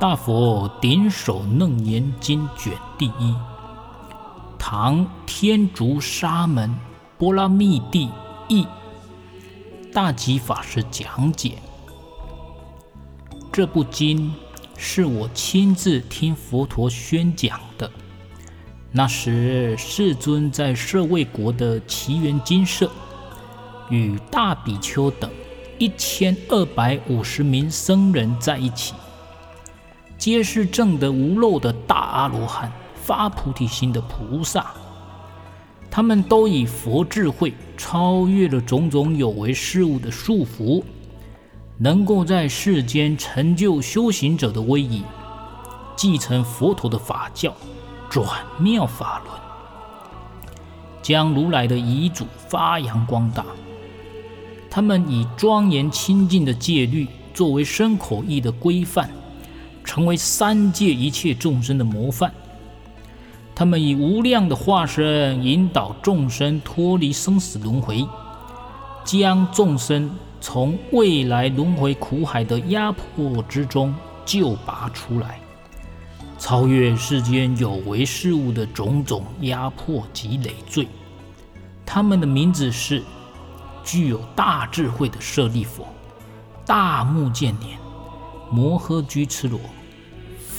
大佛顶首楞严经卷第一，唐天竺沙门波拉密帝译，大吉法师讲解。这部经是我亲自听佛陀宣讲的。那时世尊在舍卫国的祇园精舍，与大比丘等一千二百五十名僧人在一起。皆是证得无漏的大阿罗汉，发菩提心的菩萨。他们都以佛智慧超越了种种有为事物的束缚，能够在世间成就修行者的威仪，继承佛陀的法教，转妙法轮，将如来的遗嘱发扬光大。他们以庄严清净的戒律作为身口意的规范。成为三界一切众生的模范，他们以无量的化身引导众生脱离生死轮回，将众生从未来轮回苦海的压迫之中救拔出来，超越世间有为事物的种种压迫及累赘。他们的名字是具有大智慧的舍利佛、大目犍连、摩诃居絺罗。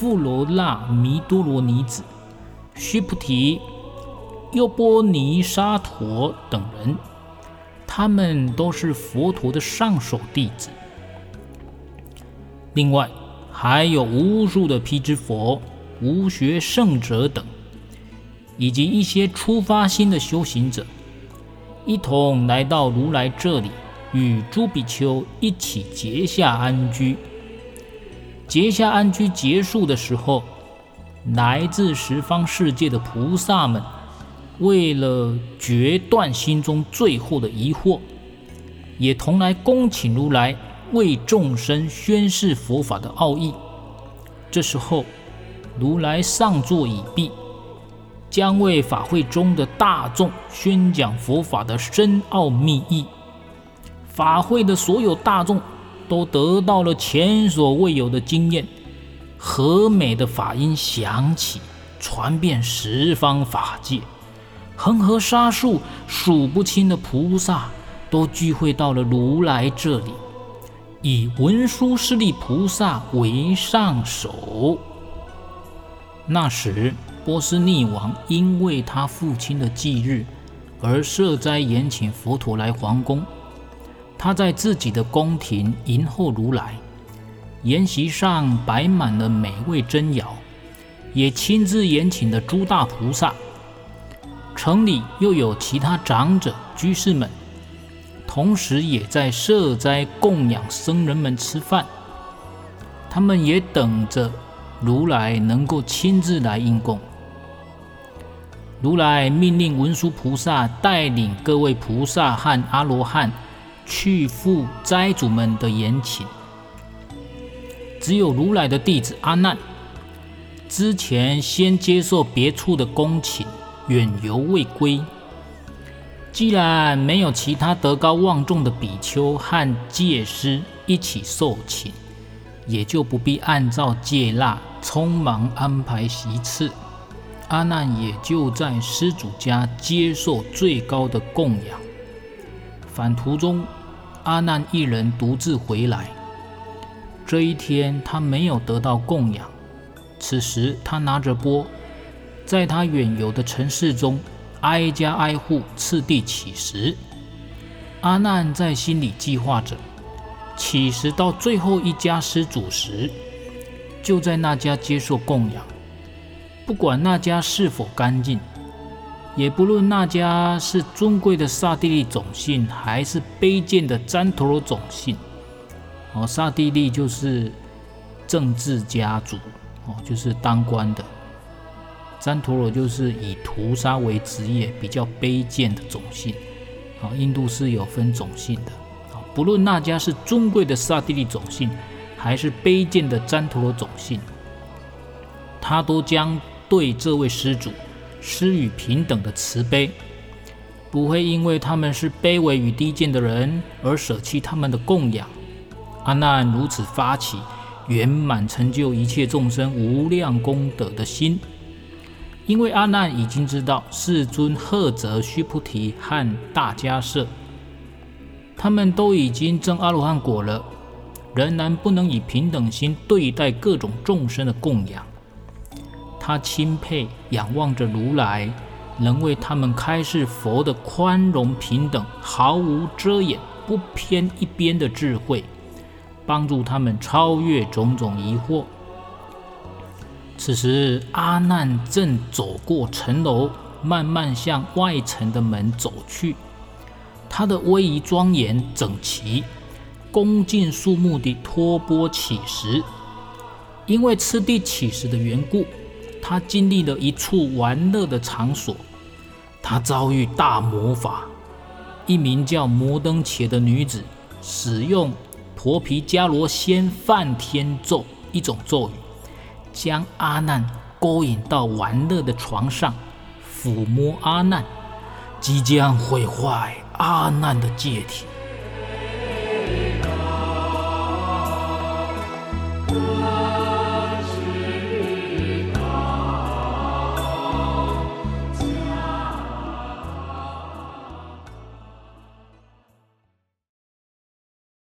富罗那弥多罗尼子、须菩提、优波尼沙陀等人，他们都是佛陀的上首弟子。另外，还有无数的辟支佛、无学圣者等，以及一些初发心的修行者，一同来到如来这里，与诸比丘一起结下安居。结下安居结束的时候，来自十方世界的菩萨们，为了决断心中最后的疑惑，也同来恭请如来为众生宣示佛法的奥义。这时候，如来上座已毕，将为法会中的大众宣讲佛法的深奥密意。法会的所有大众。都得到了前所未有的经验，和美的法音响起，传遍十方法界，恒河沙数数不清的菩萨都聚会到了如来这里，以文殊师利菩萨为上首。那时，波斯匿王因为他父亲的忌日，而设斋延请佛陀来皇宫。他在自己的宫廷迎候如来，筵席上摆满了美味珍肴，也亲自宴请了诸大菩萨。城里又有其他长者居士们，同时也在设斋供养僧人们吃饭。他们也等着如来能够亲自来应供。如来命令文殊菩萨带领各位菩萨和阿罗汉。去赴斋主们的延请，只有如来的弟子阿难，之前先接受别处的恭请，远游未归。既然没有其他德高望重的比丘和戒师一起受请，也就不必按照戒腊匆忙安排席次。阿难也就在施主家接受最高的供养。返途中，阿难一人独自回来。这一天，他没有得到供养。此时，他拿着钵，在他远游的城市中，挨家挨户次第乞食。阿难在心里计划着，乞食到最后一家施主时，就在那家接受供养，不管那家是否干净。也不论那家是尊贵的刹帝利种姓，还是卑贱的旃陀罗种姓，哦，刹帝利就是政治家族，哦，就是当官的；旃陀罗就是以屠杀为职业，比较卑贱的种姓。啊，印度是有分种姓的。啊，不论那家是尊贵的刹帝利种姓，还是卑贱的旃陀罗种姓，他都将对这位施主。施予平等的慈悲，不会因为他们是卑微与低贱的人而舍弃他们的供养。阿难如此发起，圆满成就一切众生无量功德的心。因为阿难已经知道世尊赫泽须菩提和大迦叶，他们都已经证阿罗汉果了，仍然不能以平等心对待各种众生的供养。他钦佩仰望着如来，能为他们开示佛的宽容平等、毫无遮掩、不偏一边的智慧，帮助他们超越种种疑惑。此时，阿难正走过城楼，慢慢向外城的门走去。他的威仪庄严整齐，恭敬肃穆地托钵乞食。因为次第乞食的缘故，他经历了一处玩乐的场所，他遭遇大魔法，一名叫摩登且的女子使用婆毗伽罗仙梵天咒，一种咒语将阿难勾引到玩乐的床上，抚摸阿难，即将毁坏阿难的界体。